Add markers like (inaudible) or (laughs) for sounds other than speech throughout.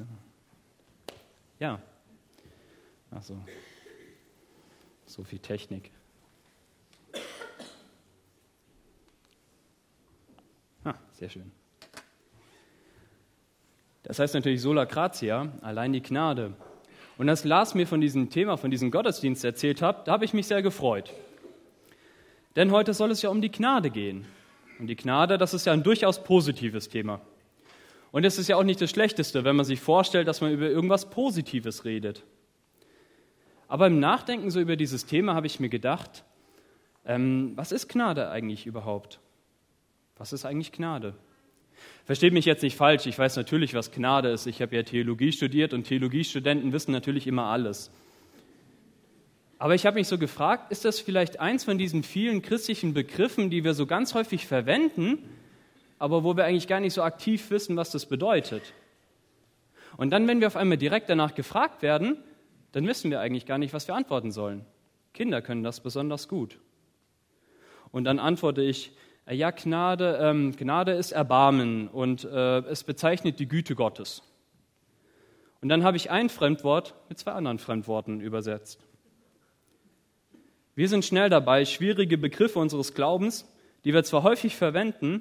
So. Ja. Also, so viel Technik. Ah, sehr schön. Das heißt natürlich sola gratia, allein die Gnade. Und als Lars mir von diesem Thema, von diesem Gottesdienst erzählt hat, da habe ich mich sehr gefreut. Denn heute soll es ja um die Gnade gehen. Und die Gnade, das ist ja ein durchaus positives Thema. Und es ist ja auch nicht das Schlechteste, wenn man sich vorstellt, dass man über irgendwas Positives redet. Aber im Nachdenken so über dieses Thema habe ich mir gedacht, ähm, was ist Gnade eigentlich überhaupt? Was ist eigentlich Gnade? Versteht mich jetzt nicht falsch, ich weiß natürlich, was Gnade ist. Ich habe ja Theologie studiert und Theologiestudenten wissen natürlich immer alles. Aber ich habe mich so gefragt, ist das vielleicht eins von diesen vielen christlichen Begriffen, die wir so ganz häufig verwenden, aber wo wir eigentlich gar nicht so aktiv wissen, was das bedeutet? Und dann, wenn wir auf einmal direkt danach gefragt werden, dann wissen wir eigentlich gar nicht, was wir antworten sollen. Kinder können das besonders gut. Und dann antworte ich, äh, ja, Gnade, ähm, Gnade ist Erbarmen und äh, es bezeichnet die Güte Gottes. Und dann habe ich ein Fremdwort mit zwei anderen Fremdworten übersetzt. Wir sind schnell dabei, schwierige Begriffe unseres Glaubens, die wir zwar häufig verwenden,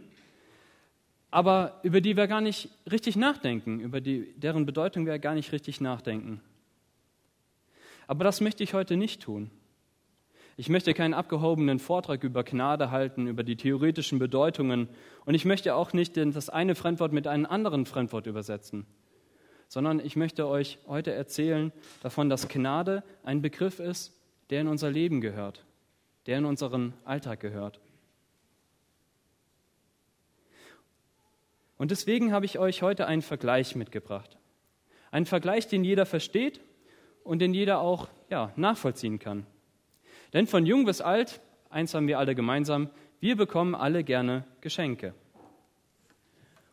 aber über die wir gar nicht richtig nachdenken, über die, deren Bedeutung wir gar nicht richtig nachdenken. Aber das möchte ich heute nicht tun. Ich möchte keinen abgehobenen Vortrag über Gnade halten, über die theoretischen Bedeutungen. Und ich möchte auch nicht das eine Fremdwort mit einem anderen Fremdwort übersetzen, sondern ich möchte euch heute erzählen davon, dass Gnade ein Begriff ist, der in unser Leben gehört, der in unseren Alltag gehört. Und deswegen habe ich euch heute einen Vergleich mitgebracht. Einen Vergleich, den jeder versteht und den jeder auch ja, nachvollziehen kann. Denn von jung bis alt, eins haben wir alle gemeinsam, wir bekommen alle gerne Geschenke.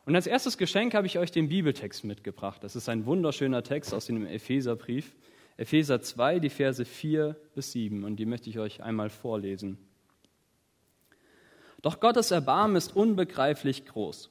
Und als erstes Geschenk habe ich euch den Bibeltext mitgebracht. Das ist ein wunderschöner Text aus dem Epheserbrief. Epheser 2, die Verse 4 bis 7. Und die möchte ich euch einmal vorlesen. Doch Gottes Erbarmen ist unbegreiflich groß.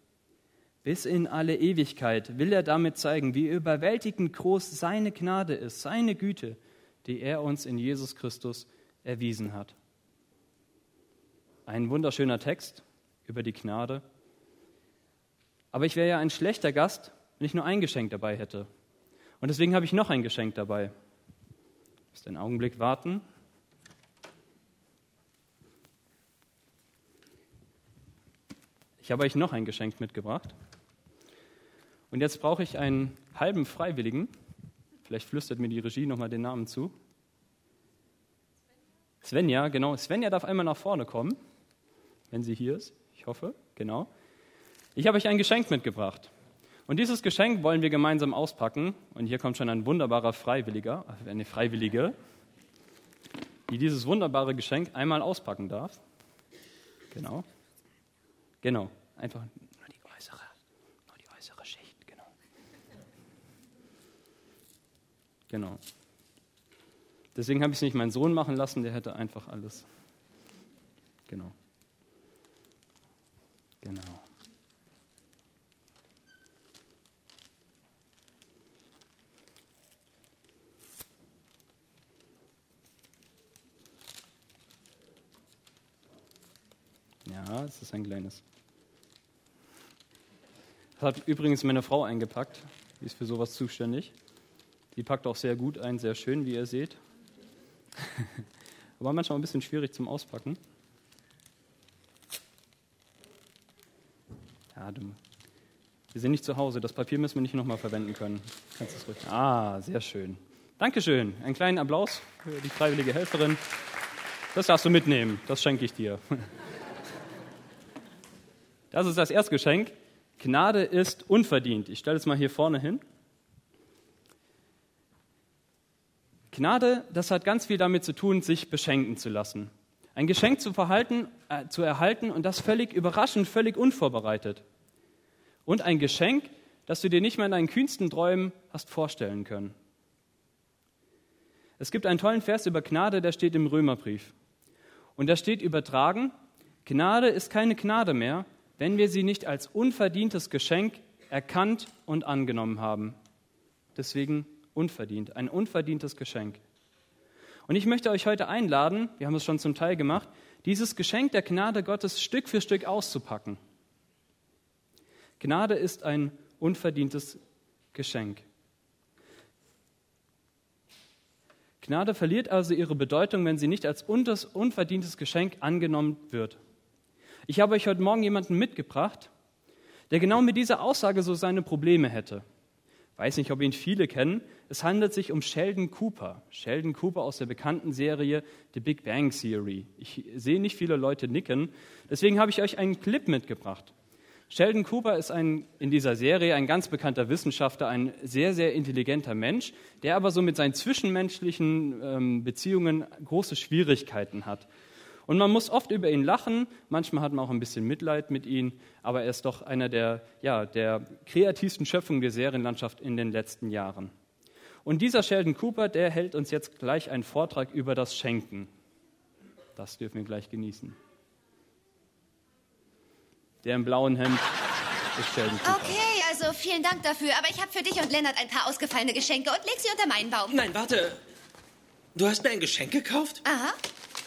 Bis in alle Ewigkeit will er damit zeigen, wie überwältigend groß seine Gnade ist, seine Güte, die er uns in Jesus Christus erwiesen hat. Ein wunderschöner Text, über die Gnade. Aber ich wäre ja ein schlechter Gast, wenn ich nur ein Geschenk dabei hätte. Und deswegen habe ich noch ein Geschenk dabei. Müsst einen Augenblick warten. Ich habe euch noch ein Geschenk mitgebracht. Und jetzt brauche ich einen halben Freiwilligen. Vielleicht flüstert mir die Regie nochmal den Namen zu. Svenja, genau. Svenja darf einmal nach vorne kommen, wenn sie hier ist. Ich hoffe, genau. Ich habe euch ein Geschenk mitgebracht. Und dieses Geschenk wollen wir gemeinsam auspacken. Und hier kommt schon ein wunderbarer Freiwilliger, eine Freiwillige, die dieses wunderbare Geschenk einmal auspacken darf. Genau. Genau. Einfach nur die äußere, nur die äußere Schicht. Genau. Genau. Deswegen habe ich es nicht meinen Sohn machen lassen, der hätte einfach alles. Genau. Genau. Ja, es ist ein kleines. Das hat übrigens meine Frau eingepackt. Die ist für sowas zuständig. Die packt auch sehr gut ein, sehr schön, wie ihr seht. (laughs) Aber manchmal ein bisschen schwierig zum Auspacken. Ja, du. Wir sind nicht zu Hause. Das Papier müssen wir nicht nochmal verwenden können. Kannst es ruhig. Ah, sehr schön. Dankeschön. Einen kleinen Applaus für die freiwillige Helferin. Das darfst du mitnehmen. Das schenke ich dir. (laughs) Das ist das Erstgeschenk. Gnade ist unverdient. Ich stelle es mal hier vorne hin. Gnade, das hat ganz viel damit zu tun, sich beschenken zu lassen. Ein Geschenk zu, verhalten, äh, zu erhalten und das völlig überraschend, völlig unvorbereitet. Und ein Geschenk, das du dir nicht mal in deinen kühnsten Träumen hast vorstellen können. Es gibt einen tollen Vers über Gnade, der steht im Römerbrief. Und da steht übertragen, Gnade ist keine Gnade mehr, wenn wir sie nicht als unverdientes Geschenk erkannt und angenommen haben. Deswegen unverdient, ein unverdientes Geschenk. Und ich möchte euch heute einladen, wir haben es schon zum Teil gemacht, dieses Geschenk der Gnade Gottes Stück für Stück auszupacken. Gnade ist ein unverdientes Geschenk. Gnade verliert also ihre Bedeutung, wenn sie nicht als unverdientes Geschenk angenommen wird. Ich habe euch heute Morgen jemanden mitgebracht, der genau mit dieser Aussage so seine Probleme hätte. Weiß nicht, ob ihn viele kennen. Es handelt sich um Sheldon Cooper. Sheldon Cooper aus der bekannten Serie The Big Bang Theory. Ich sehe nicht viele Leute nicken. Deswegen habe ich euch einen Clip mitgebracht. Sheldon Cooper ist ein, in dieser Serie ein ganz bekannter Wissenschaftler, ein sehr, sehr intelligenter Mensch, der aber so mit seinen zwischenmenschlichen ähm, Beziehungen große Schwierigkeiten hat. Und man muss oft über ihn lachen, manchmal hat man auch ein bisschen Mitleid mit ihm, aber er ist doch einer der, ja, der kreativsten Schöpfungen der Serienlandschaft in den letzten Jahren. Und dieser Sheldon Cooper, der hält uns jetzt gleich einen Vortrag über das Schenken. Das dürfen wir gleich genießen. Der im blauen Hemd ist Sheldon Cooper. Okay, also vielen Dank dafür. Aber ich habe für dich und Lennart ein paar ausgefallene Geschenke und leg sie unter meinen Baum. Nein, warte. Du hast mir ein Geschenk gekauft? Aha.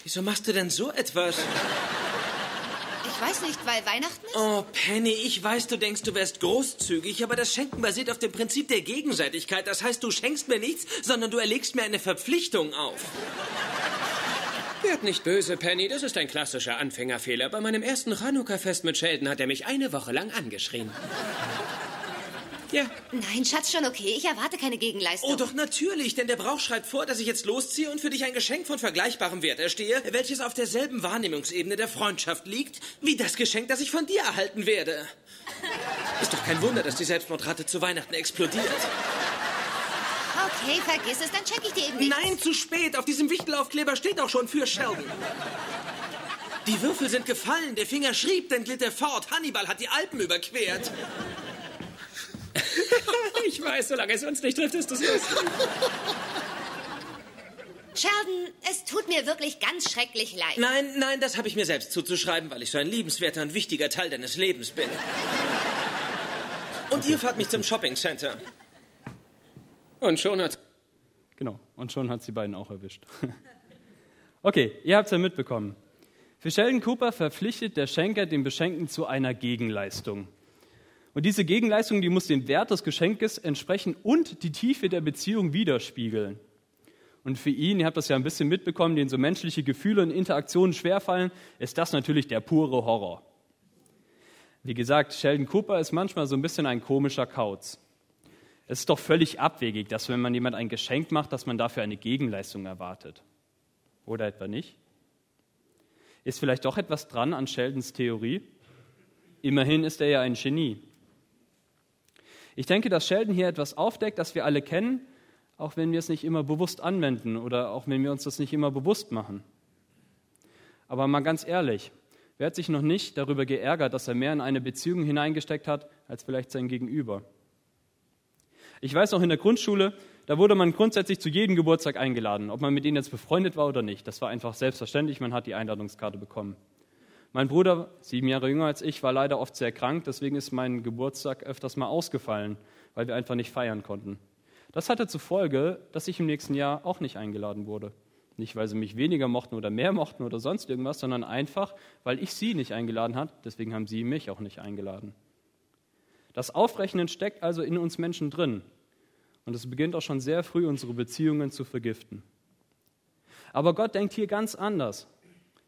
Wieso machst du denn so etwas? Ich weiß nicht, weil Weihnachten ist? Oh, Penny, ich weiß, du denkst, du wärst großzügig, aber das Schenken basiert auf dem Prinzip der Gegenseitigkeit. Das heißt, du schenkst mir nichts, sondern du erlegst mir eine Verpflichtung auf. Werd nicht böse, Penny. Das ist ein klassischer Anfängerfehler. Bei meinem ersten Chanukka-Fest mit Sheldon hat er mich eine Woche lang angeschrien. Ja. Nein, Schatz, schon okay. Ich erwarte keine Gegenleistung. Oh, doch natürlich, denn der Brauch schreibt vor, dass ich jetzt losziehe und für dich ein Geschenk von vergleichbarem Wert erstehe, welches auf derselben Wahrnehmungsebene der Freundschaft liegt, wie das Geschenk, das ich von dir erhalten werde. Ist doch kein Wunder, dass die Selbstmordrate zu Weihnachten explodiert. Okay, vergiss es, dann check ich dir eben nicht. Nein, zu spät. Auf diesem Wichtelaufkleber steht auch schon für Sheldon. Die Würfel sind gefallen, der Finger schrieb, dann glitt er fort. Hannibal hat die Alpen überquert. (laughs) ich weiß, solange es uns nicht trifft, ist das lustig. Sheldon, es tut mir wirklich ganz schrecklich leid. Nein, nein, das habe ich mir selbst zuzuschreiben, weil ich so ein liebenswerter und wichtiger Teil deines Lebens bin. Und ihr fahrt mich zum Shopping Center. Und schon hat. Genau, und schon hat sie beiden auch erwischt. (laughs) Okay, ihr habt es ja mitbekommen. Für Sheldon Cooper verpflichtet der Schenker den Beschenkten zu einer Gegenleistung. Und diese Gegenleistung, die muss dem Wert des Geschenkes entsprechen und die Tiefe der Beziehung widerspiegeln. Und für ihn, ihr habt das ja ein bisschen mitbekommen, den so menschliche Gefühle und Interaktionen schwerfallen, ist das natürlich der pure Horror. Wie gesagt, Sheldon Cooper ist manchmal so ein bisschen ein komischer Kauz. Es ist doch völlig abwegig, dass wenn man jemand ein Geschenk macht, dass man dafür eine Gegenleistung erwartet. Oder etwa nicht? Ist vielleicht doch etwas dran an Sheldons Theorie? Immerhin ist er ja ein Genie. Ich denke, dass Sheldon hier etwas aufdeckt, das wir alle kennen, auch wenn wir es nicht immer bewusst anwenden oder auch wenn wir uns das nicht immer bewusst machen. Aber mal ganz ehrlich, wer hat sich noch nicht darüber geärgert, dass er mehr in eine Beziehung hineingesteckt hat als vielleicht sein Gegenüber? Ich weiß noch in der Grundschule, da wurde man grundsätzlich zu jedem Geburtstag eingeladen, ob man mit ihnen jetzt befreundet war oder nicht. Das war einfach selbstverständlich, man hat die Einladungskarte bekommen. Mein Bruder, sieben Jahre jünger als ich, war leider oft sehr krank, deswegen ist mein Geburtstag öfters mal ausgefallen, weil wir einfach nicht feiern konnten. Das hatte zur Folge, dass ich im nächsten Jahr auch nicht eingeladen wurde. Nicht, weil sie mich weniger mochten oder mehr mochten oder sonst irgendwas, sondern einfach, weil ich sie nicht eingeladen hat, deswegen haben sie mich auch nicht eingeladen. Das Aufrechnen steckt also in uns Menschen drin. Und es beginnt auch schon sehr früh, unsere Beziehungen zu vergiften. Aber Gott denkt hier ganz anders.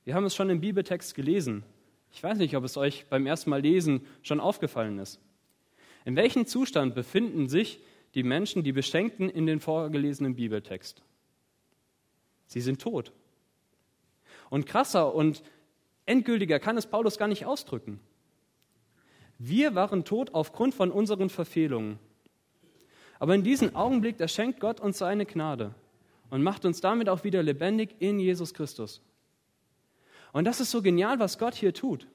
Wir haben es schon im Bibeltext gelesen. Ich weiß nicht, ob es euch beim ersten Mal lesen schon aufgefallen ist. In welchem Zustand befinden sich die Menschen, die Beschenkten in den vorgelesenen Bibeltext? Sie sind tot. Und krasser und endgültiger kann es Paulus gar nicht ausdrücken. Wir waren tot aufgrund von unseren Verfehlungen. Aber in diesem Augenblick, da schenkt Gott uns seine Gnade. und macht uns damit auch wieder lebendig in Jesus Christus. Und das ist so genial, was Gott hier tut.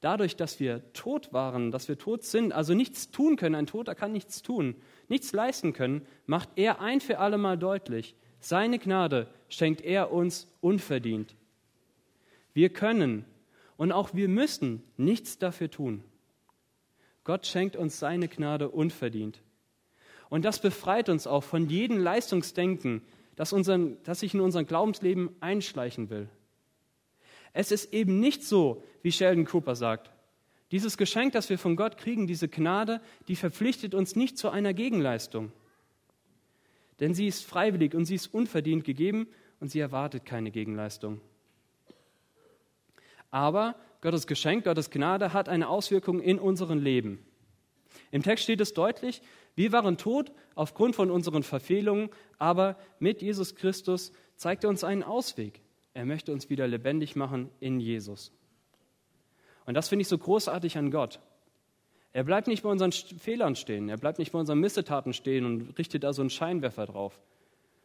Dadurch, dass wir tot waren, dass wir tot sind, also nichts tun können, ein Toter kann nichts tun, nichts leisten können, macht er ein für alle Mal deutlich, seine Gnade schenkt er uns unverdient. Wir können und auch wir müssen nichts dafür tun. Gott schenkt uns seine Gnade unverdient. Und das befreit uns auch von jedem Leistungsdenken, das, unseren, das sich in unser Glaubensleben einschleichen will. Es ist eben nicht so, wie Sheldon Cooper sagt. Dieses Geschenk, das wir von Gott kriegen, diese Gnade, die verpflichtet uns nicht zu einer Gegenleistung. Denn sie ist freiwillig und sie ist unverdient gegeben und sie erwartet keine Gegenleistung. Aber Gottes Geschenk, Gottes Gnade hat eine Auswirkung in unserem Leben. Im Text steht es deutlich, wir waren tot aufgrund von unseren Verfehlungen, aber mit Jesus Christus zeigt er uns einen Ausweg. Er möchte uns wieder lebendig machen in Jesus. Und das finde ich so großartig an Gott. Er bleibt nicht bei unseren Fehlern stehen, er bleibt nicht bei unseren Missetaten stehen und richtet da so einen Scheinwerfer drauf,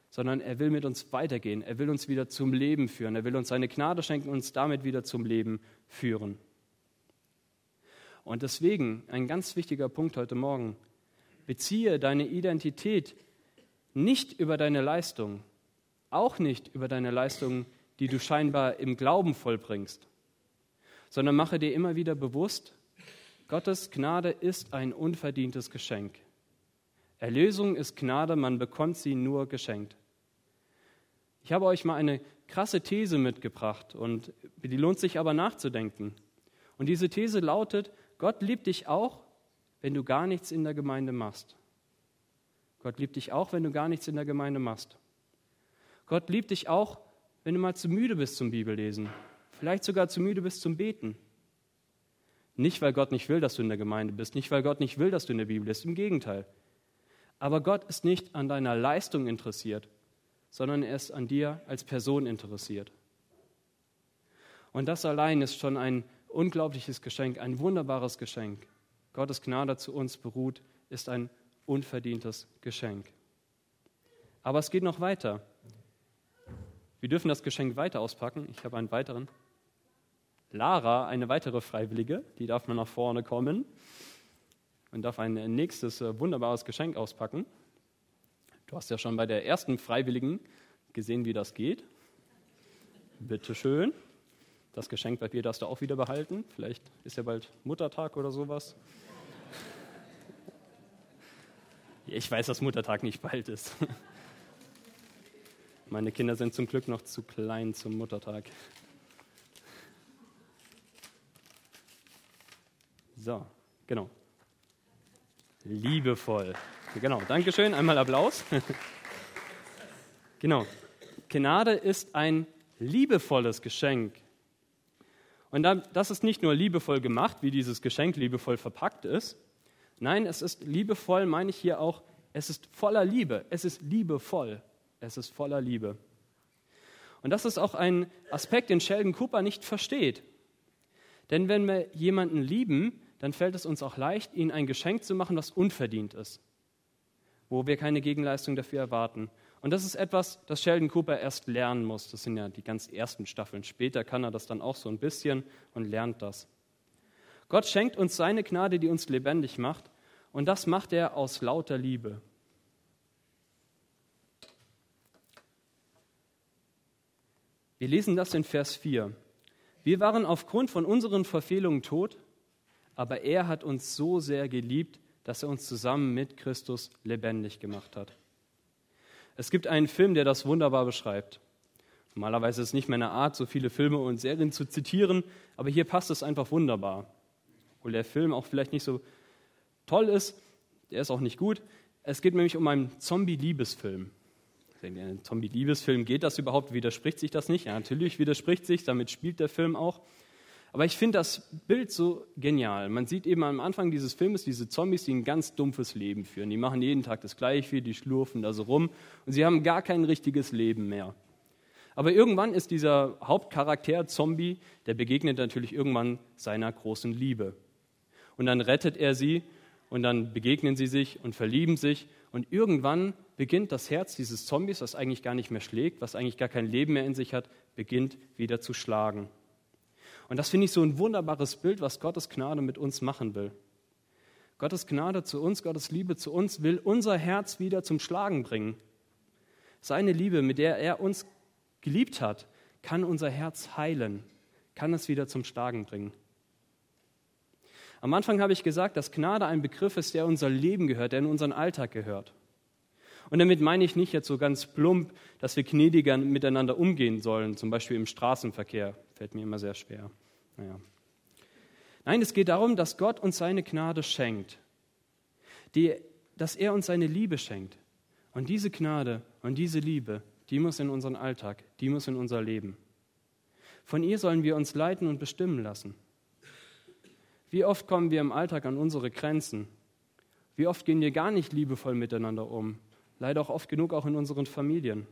sondern er will mit uns weitergehen, er will uns wieder zum Leben führen, er will uns seine Gnade schenken und uns damit wieder zum Leben führen. Und deswegen ein ganz wichtiger Punkt heute Morgen, beziehe deine Identität nicht über deine Leistung, auch nicht über deine Leistung die du scheinbar im Glauben vollbringst, sondern mache dir immer wieder bewusst, Gottes Gnade ist ein unverdientes Geschenk. Erlösung ist Gnade, man bekommt sie nur geschenkt. Ich habe euch mal eine krasse These mitgebracht und die lohnt sich aber nachzudenken. Und diese These lautet, Gott liebt dich auch, wenn du gar nichts in der Gemeinde machst. Gott liebt dich auch, wenn du gar nichts in der Gemeinde machst. Gott liebt dich auch, wenn du mal zu müde bist zum Bibellesen, vielleicht sogar zu müde bist zum Beten. Nicht, weil Gott nicht will, dass du in der Gemeinde bist, nicht, weil Gott nicht will, dass du in der Bibel bist, im Gegenteil. Aber Gott ist nicht an deiner Leistung interessiert, sondern er ist an dir als Person interessiert. Und das allein ist schon ein unglaubliches Geschenk, ein wunderbares Geschenk. Gottes Gnade zu uns beruht, ist ein unverdientes Geschenk. Aber es geht noch weiter. Wir dürfen das Geschenk weiter auspacken. Ich habe einen weiteren. Lara, eine weitere Freiwillige, die darf mal nach vorne kommen und darf ein nächstes äh, wunderbares Geschenk auspacken. Du hast ja schon bei der ersten Freiwilligen gesehen, wie das geht. Bitte schön. Das Geschenk bei dir darfst du auch wieder behalten. Vielleicht ist ja bald Muttertag oder sowas. Ich weiß, dass Muttertag nicht bald ist. Meine Kinder sind zum Glück noch zu klein zum Muttertag. So, genau. Liebevoll. Genau, Dankeschön. Einmal Applaus. (laughs) genau. Gnade ist ein liebevolles Geschenk. Und das ist nicht nur liebevoll gemacht, wie dieses Geschenk liebevoll verpackt ist. Nein, es ist liebevoll, meine ich hier auch, es ist voller Liebe. Es ist liebevoll. Es ist voller Liebe. Und das ist auch ein Aspekt, den Sheldon Cooper nicht versteht. Denn wenn wir jemanden lieben, dann fällt es uns auch leicht, ihnen ein Geschenk zu machen, was unverdient ist, wo wir keine Gegenleistung dafür erwarten. Und das ist etwas, das Sheldon Cooper erst lernen muss. Das sind ja die ganz ersten Staffeln. Später kann er das dann auch so ein bisschen und lernt das. Gott schenkt uns seine Gnade, die uns lebendig macht. Und das macht er aus lauter Liebe. Wir lesen das in Vers 4. Wir waren aufgrund von unseren Verfehlungen tot, aber er hat uns so sehr geliebt, dass er uns zusammen mit Christus lebendig gemacht hat. Es gibt einen Film, der das wunderbar beschreibt. Normalerweise ist es nicht meine Art, so viele Filme und Serien zu zitieren, aber hier passt es einfach wunderbar. Obwohl der Film auch vielleicht nicht so toll ist, der ist auch nicht gut. Es geht nämlich um einen Zombie-Liebesfilm. In einem Zombie-Liebesfilm geht das überhaupt? Widerspricht sich das nicht? Ja, natürlich widerspricht sich, damit spielt der Film auch. Aber ich finde das Bild so genial. Man sieht eben am Anfang dieses Filmes diese Zombies, die ein ganz dumpfes Leben führen. Die machen jeden Tag das Gleiche, die schlurfen da so rum und sie haben gar kein richtiges Leben mehr. Aber irgendwann ist dieser Hauptcharakter Zombie, der begegnet natürlich irgendwann seiner großen Liebe. Und dann rettet er sie und dann begegnen sie sich und verlieben sich und irgendwann beginnt das Herz dieses Zombies, was eigentlich gar nicht mehr schlägt, was eigentlich gar kein Leben mehr in sich hat, beginnt wieder zu schlagen. Und das finde ich so ein wunderbares Bild, was Gottes Gnade mit uns machen will. Gottes Gnade zu uns, Gottes Liebe zu uns will unser Herz wieder zum Schlagen bringen. Seine Liebe, mit der er uns geliebt hat, kann unser Herz heilen, kann es wieder zum Schlagen bringen. Am Anfang habe ich gesagt, dass Gnade ein Begriff ist, der unser Leben gehört, der in unseren Alltag gehört. Und damit meine ich nicht jetzt so ganz plump, dass wir gnädiger miteinander umgehen sollen, zum Beispiel im Straßenverkehr. Fällt mir immer sehr schwer. Naja. Nein, es geht darum, dass Gott uns seine Gnade schenkt, die, dass er uns seine Liebe schenkt. Und diese Gnade und diese Liebe, die muss in unseren Alltag, die muss in unser Leben. Von ihr sollen wir uns leiten und bestimmen lassen. Wie oft kommen wir im Alltag an unsere Grenzen? Wie oft gehen wir gar nicht liebevoll miteinander um? Leider auch oft genug auch in unseren Familien.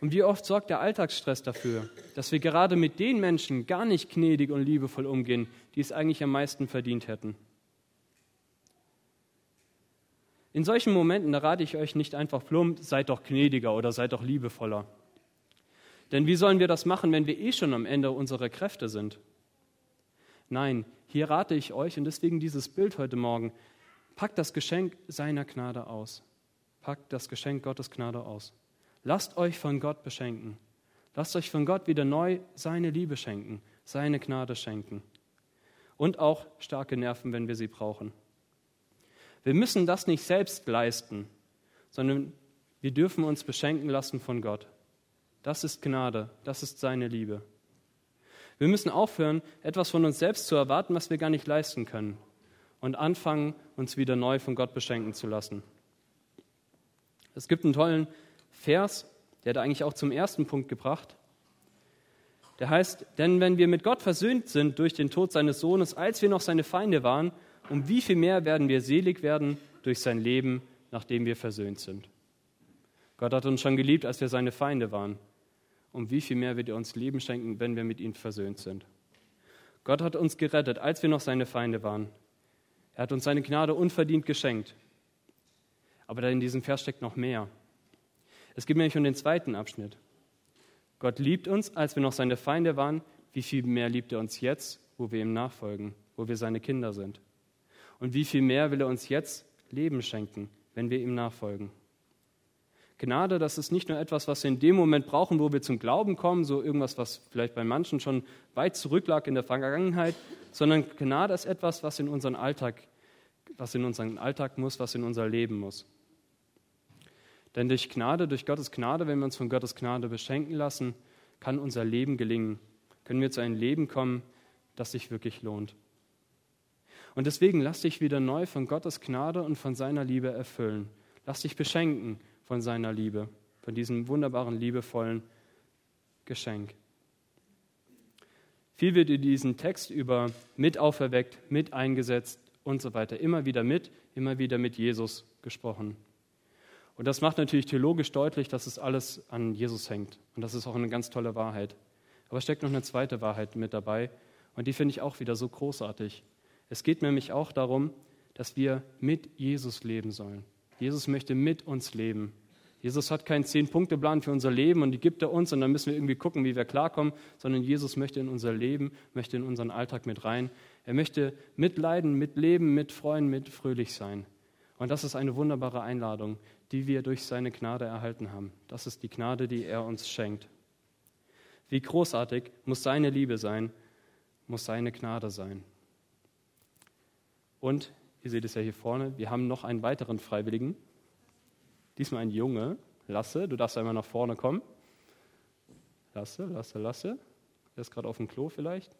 Und wie oft sorgt der Alltagsstress dafür, dass wir gerade mit den Menschen gar nicht gnädig und liebevoll umgehen, die es eigentlich am meisten verdient hätten. In solchen Momenten, da rate ich euch nicht einfach plump, seid doch gnädiger oder seid doch liebevoller. Denn wie sollen wir das machen, wenn wir eh schon am Ende unserer Kräfte sind? Nein, hier rate ich euch, und deswegen dieses Bild heute Morgen, packt das Geschenk seiner Gnade aus. Packt das Geschenk Gottes Gnade aus. Lasst euch von Gott beschenken. Lasst euch von Gott wieder neu seine Liebe schenken, seine Gnade schenken. Und auch starke Nerven, wenn wir sie brauchen. Wir müssen das nicht selbst leisten, sondern wir dürfen uns beschenken lassen von Gott. Das ist Gnade, das ist seine Liebe. Wir müssen aufhören, etwas von uns selbst zu erwarten, was wir gar nicht leisten können, und anfangen, uns wieder neu von Gott beschenken zu lassen. Es gibt einen tollen Vers, der hat eigentlich auch zum ersten Punkt gebracht. Der heißt, denn wenn wir mit Gott versöhnt sind durch den Tod seines Sohnes, als wir noch seine Feinde waren, um wie viel mehr werden wir selig werden durch sein Leben, nachdem wir versöhnt sind. Gott hat uns schon geliebt, als wir seine Feinde waren um wie viel mehr wird er uns Leben schenken, wenn wir mit ihm versöhnt sind. Gott hat uns gerettet, als wir noch seine Feinde waren. Er hat uns seine Gnade unverdient geschenkt. Aber da in diesem Vers steckt noch mehr. Es geht nämlich um den zweiten Abschnitt. Gott liebt uns, als wir noch seine Feinde waren. Wie viel mehr liebt er uns jetzt, wo wir ihm nachfolgen, wo wir seine Kinder sind? Und wie viel mehr will er uns jetzt Leben schenken, wenn wir ihm nachfolgen? Gnade, das ist nicht nur etwas, was wir in dem Moment brauchen, wo wir zum Glauben kommen, so irgendwas, was vielleicht bei manchen schon weit zurücklag in der Vergangenheit, sondern Gnade ist etwas, was in unseren Alltag, was in unseren Alltag muss, was in unser Leben muss. Denn durch Gnade, durch Gottes Gnade, wenn wir uns von Gottes Gnade beschenken lassen, kann unser Leben gelingen. Können wir zu einem Leben kommen, das sich wirklich lohnt. Und deswegen lass dich wieder neu von Gottes Gnade und von seiner Liebe erfüllen. Lass dich beschenken von seiner Liebe, von diesem wunderbaren, liebevollen Geschenk. Viel wird in diesem Text über mit auferweckt, mit eingesetzt und so weiter. Immer wieder mit, immer wieder mit Jesus gesprochen. Und das macht natürlich theologisch deutlich, dass es alles an Jesus hängt. Und das ist auch eine ganz tolle Wahrheit. Aber es steckt noch eine zweite Wahrheit mit dabei. Und die finde ich auch wieder so großartig. Es geht nämlich auch darum, dass wir mit Jesus leben sollen. Jesus möchte mit uns leben. Jesus hat keinen Zehn-Punkte-Plan für unser Leben und die gibt er uns und dann müssen wir irgendwie gucken, wie wir klarkommen, sondern Jesus möchte in unser Leben, möchte in unseren Alltag mit rein. Er möchte mitleiden, mitleben, mitfreuen, mit fröhlich sein. Und das ist eine wunderbare Einladung, die wir durch seine Gnade erhalten haben. Das ist die Gnade, die er uns schenkt. Wie großartig muss seine Liebe sein, muss seine Gnade sein. Und Ihr seht es ja hier vorne. Wir haben noch einen weiteren Freiwilligen. Diesmal ein Junge. Lasse, du darfst einmal nach vorne kommen. Lasse, Lasse, Lasse. Der ist gerade auf dem Klo vielleicht.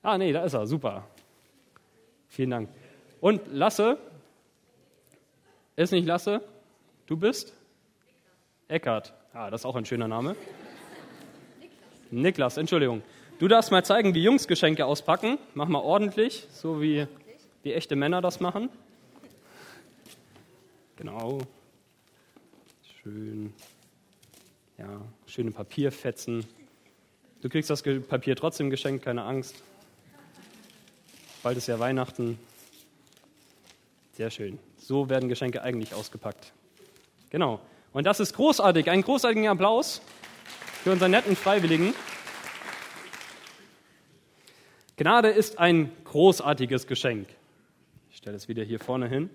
Ah, nee, da ist er. Super. Vielen Dank. Und Lasse, ist nicht Lasse? Du bist? Eckart. Ah, das ist auch ein schöner Name. Niklas, Niklas Entschuldigung. Du darfst mal zeigen, wie Jungs Geschenke auspacken. Mach mal ordentlich, so wie die echte Männer das machen. Genau. Schön. Ja, schöne Papierfetzen. Du kriegst das Papier trotzdem geschenkt, keine Angst. Bald ist ja Weihnachten. Sehr schön. So werden Geschenke eigentlich ausgepackt. Genau. Und das ist großartig. Einen großartigen Applaus für unseren netten Freiwilligen. Gnade ist ein großartiges Geschenk. Ich stelle es wieder hier vorne hin.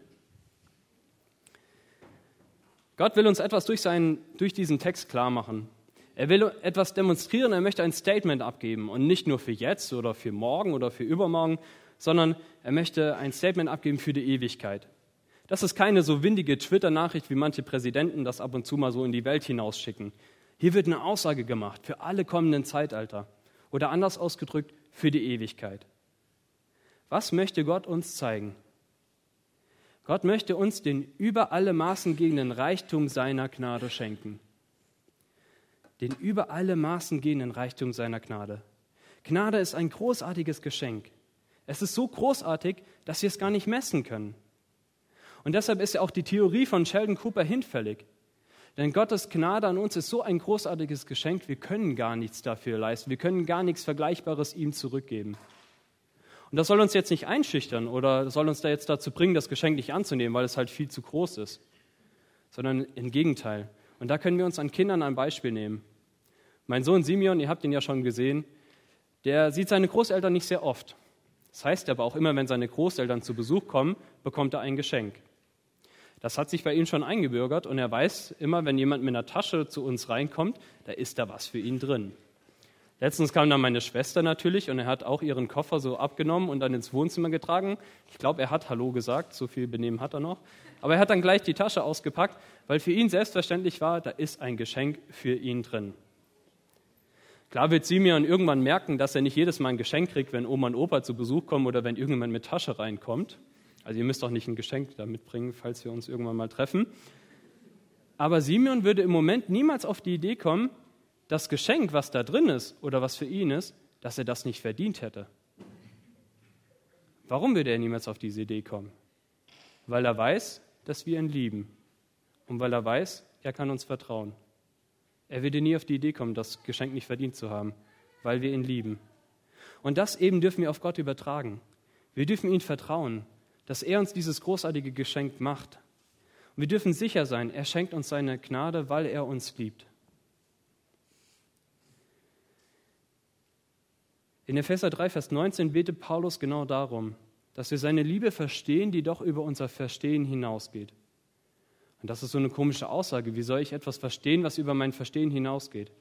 Gott will uns etwas durch, seinen, durch diesen Text klar machen. Er will etwas demonstrieren, er möchte ein Statement abgeben und nicht nur für jetzt oder für morgen oder für übermorgen, sondern er möchte ein Statement abgeben für die Ewigkeit. Das ist keine so windige Twitter-Nachricht, wie manche Präsidenten das ab und zu mal so in die Welt hinausschicken. Hier wird eine Aussage gemacht für alle kommenden Zeitalter oder anders ausgedrückt für die Ewigkeit. Was möchte Gott uns zeigen? Gott möchte uns den über alle Maßen gehenden Reichtum seiner Gnade schenken den über alle Maßen gehenden Reichtum seiner Gnade. Gnade ist ein großartiges Geschenk. Es ist so großartig, dass wir es gar nicht messen können. Und deshalb ist ja auch die Theorie von Sheldon Cooper hinfällig. Denn Gottes Gnade an uns ist so ein großartiges Geschenk, wir können gar nichts dafür leisten. Wir können gar nichts Vergleichbares ihm zurückgeben. Und das soll uns jetzt nicht einschüchtern oder soll uns da jetzt dazu bringen, das Geschenk nicht anzunehmen, weil es halt viel zu groß ist. Sondern im Gegenteil. Und da können wir uns an Kindern ein Beispiel nehmen. Mein Sohn Simeon, ihr habt ihn ja schon gesehen, der sieht seine Großeltern nicht sehr oft. Das heißt aber auch immer, wenn seine Großeltern zu Besuch kommen, bekommt er ein Geschenk. Das hat sich bei ihm schon eingebürgert und er weiß immer, wenn jemand mit einer Tasche zu uns reinkommt, da ist da was für ihn drin. Letztens kam dann meine Schwester natürlich und er hat auch ihren Koffer so abgenommen und dann ins Wohnzimmer getragen. Ich glaube, er hat Hallo gesagt, so viel Benehmen hat er noch. Aber er hat dann gleich die Tasche ausgepackt, weil für ihn selbstverständlich war, da ist ein Geschenk für ihn drin. Klar wird Simeon irgendwann merken, dass er nicht jedes Mal ein Geschenk kriegt, wenn Oma und Opa zu Besuch kommen oder wenn irgendjemand mit Tasche reinkommt. Also ihr müsst doch nicht ein Geschenk da mitbringen, falls wir uns irgendwann mal treffen. Aber Simeon würde im Moment niemals auf die Idee kommen, das Geschenk, was da drin ist oder was für ihn ist, dass er das nicht verdient hätte. Warum würde er niemals auf diese Idee kommen? Weil er weiß, dass wir ihn lieben und weil er weiß, er kann uns vertrauen. Er würde nie auf die Idee kommen, das Geschenk nicht verdient zu haben, weil wir ihn lieben. Und das eben dürfen wir auf Gott übertragen. Wir dürfen ihm vertrauen, dass er uns dieses großartige Geschenk macht. Und wir dürfen sicher sein, er schenkt uns seine Gnade, weil er uns liebt. In Epheser 3, Vers 19 betet Paulus genau darum, dass wir seine Liebe verstehen, die doch über unser Verstehen hinausgeht. Und das ist so eine komische Aussage. Wie soll ich etwas verstehen, was über mein Verstehen hinausgeht?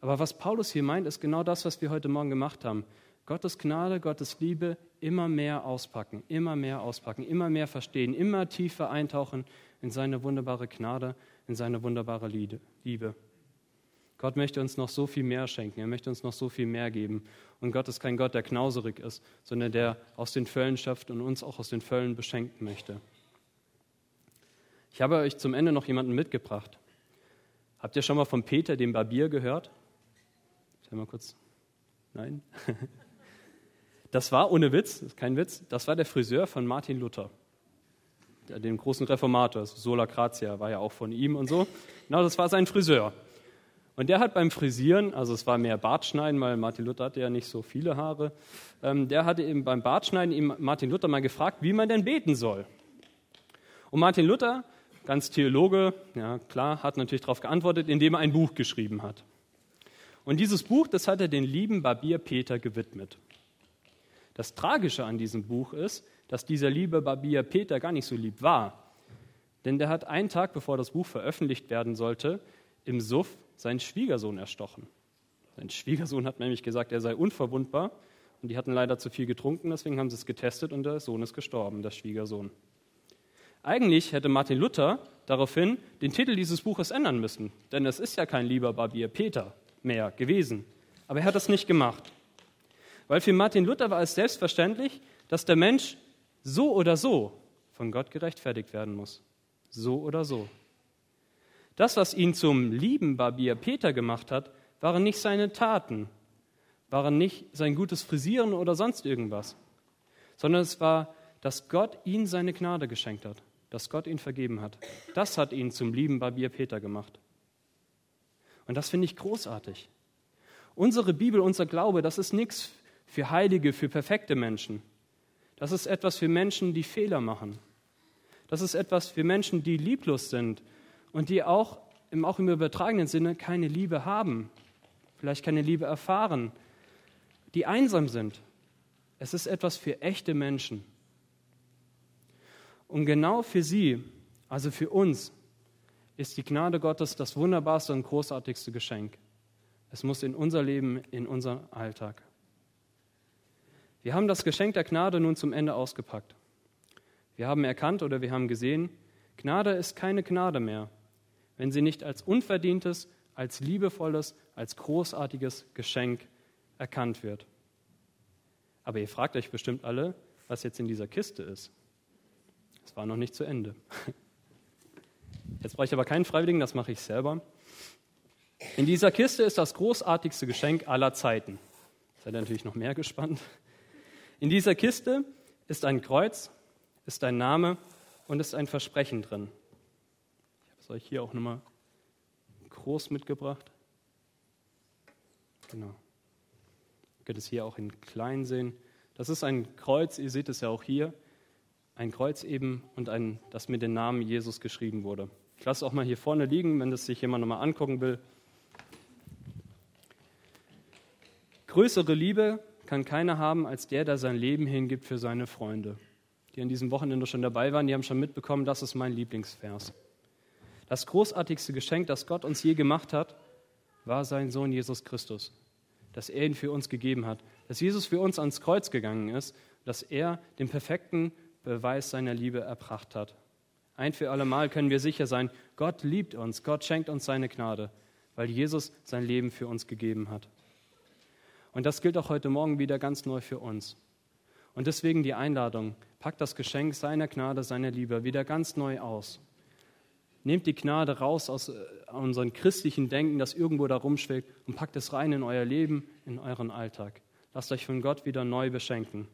Aber was Paulus hier meint, ist genau das, was wir heute Morgen gemacht haben. Gottes Gnade, Gottes Liebe immer mehr auspacken, immer mehr auspacken, immer mehr verstehen, immer tiefer eintauchen in seine wunderbare Gnade, in seine wunderbare Liebe. Gott möchte uns noch so viel mehr schenken, er möchte uns noch so viel mehr geben. Und Gott ist kein Gott, der knauserig ist, sondern der aus den Föllen schöpft und uns auch aus den Föllen beschenken möchte. Ich habe euch zum Ende noch jemanden mitgebracht. Habt ihr schon mal von Peter, dem Barbier, gehört? Schau mal kurz. Nein? (laughs) Das war ohne Witz, das ist kein Witz, das war der Friseur von Martin Luther, dem großen Reformator. Sola Gratia war ja auch von ihm und so. Genau, das war sein Friseur. Und der hat beim Frisieren, also es war mehr Bartschneiden, weil Martin Luther hatte ja nicht so viele Haare, ähm, der hatte eben beim Bartschneiden ihm Martin Luther mal gefragt, wie man denn beten soll. Und Martin Luther ganz Theologe, ja klar, hat natürlich darauf geantwortet, indem er ein Buch geschrieben hat. Und dieses Buch, das hat er den lieben Barbier Peter gewidmet. Das Tragische an diesem Buch ist, dass dieser liebe Barbier Peter gar nicht so lieb war. Denn der hat einen Tag, bevor das Buch veröffentlicht werden sollte, im Suff seinen Schwiegersohn erstochen. Sein Schwiegersohn hat nämlich gesagt, er sei unverwundbar. Und die hatten leider zu viel getrunken, deswegen haben sie es getestet und der Sohn ist gestorben, der Schwiegersohn. Eigentlich hätte Martin Luther daraufhin den Titel dieses Buches ändern müssen, denn es ist ja kein lieber Barbier Peter mehr gewesen. Aber er hat das nicht gemacht. Weil für Martin Luther war es selbstverständlich, dass der Mensch so oder so von Gott gerechtfertigt werden muss. So oder so. Das, was ihn zum lieben Barbier Peter gemacht hat, waren nicht seine Taten, waren nicht sein gutes Frisieren oder sonst irgendwas, sondern es war, dass Gott ihm seine Gnade geschenkt hat dass Gott ihn vergeben hat. Das hat ihn zum lieben Barbier Peter gemacht. Und das finde ich großartig. Unsere Bibel, unser Glaube, das ist nichts für Heilige, für perfekte Menschen. Das ist etwas für Menschen, die Fehler machen. Das ist etwas für Menschen, die lieblos sind und die auch, auch im übertragenen Sinne keine Liebe haben, vielleicht keine Liebe erfahren, die einsam sind. Es ist etwas für echte Menschen. Und genau für sie, also für uns, ist die Gnade Gottes das wunderbarste und großartigste Geschenk. Es muss in unser Leben, in unser Alltag. Wir haben das Geschenk der Gnade nun zum Ende ausgepackt. Wir haben erkannt oder wir haben gesehen, Gnade ist keine Gnade mehr, wenn sie nicht als unverdientes, als liebevolles, als großartiges Geschenk erkannt wird. Aber ihr fragt euch bestimmt alle, was jetzt in dieser Kiste ist. Es war noch nicht zu Ende. (laughs) Jetzt brauche ich aber keinen Freiwilligen, das mache ich selber. In dieser Kiste ist das großartigste Geschenk aller Zeiten. Seid ihr natürlich noch mehr gespannt. In dieser Kiste ist ein Kreuz, ist ein Name und ist ein Versprechen drin. Ich habe es euch hier auch nochmal groß mitgebracht. Genau. Ihr könnt es hier auch in klein sehen. Das ist ein Kreuz, ihr seht es ja auch hier. Ein Kreuz eben und ein, das mit dem Namen Jesus geschrieben wurde. Ich lasse es auch mal hier vorne liegen, wenn das sich jemand nochmal angucken will. Größere Liebe kann keiner haben als der, der sein Leben hingibt für seine Freunde. Die an diesem Wochenende schon dabei waren, die haben schon mitbekommen, das ist mein Lieblingsvers. Das großartigste Geschenk, das Gott uns je gemacht hat, war sein Sohn Jesus Christus, dass er ihn für uns gegeben hat, dass Jesus für uns ans Kreuz gegangen ist, dass er den perfekten Beweis seiner Liebe erbracht hat. Ein für allemal können wir sicher sein, Gott liebt uns, Gott schenkt uns seine Gnade, weil Jesus sein Leben für uns gegeben hat. Und das gilt auch heute Morgen wieder ganz neu für uns. Und deswegen die Einladung, packt das Geschenk seiner Gnade, seiner Liebe wieder ganz neu aus. Nehmt die Gnade raus aus äh, unserem christlichen Denken, das irgendwo da rumschwebt, und packt es rein in euer Leben, in euren Alltag. Lasst euch von Gott wieder neu beschenken.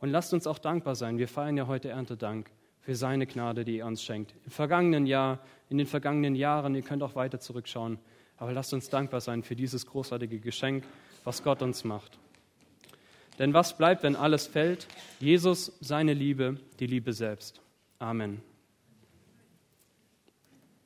Und lasst uns auch dankbar sein. Wir feiern ja heute Erntedank für seine Gnade, die er uns schenkt. Im vergangenen Jahr, in den vergangenen Jahren, ihr könnt auch weiter zurückschauen. Aber lasst uns dankbar sein für dieses großartige Geschenk, was Gott uns macht. Denn was bleibt, wenn alles fällt? Jesus, seine Liebe, die Liebe selbst. Amen.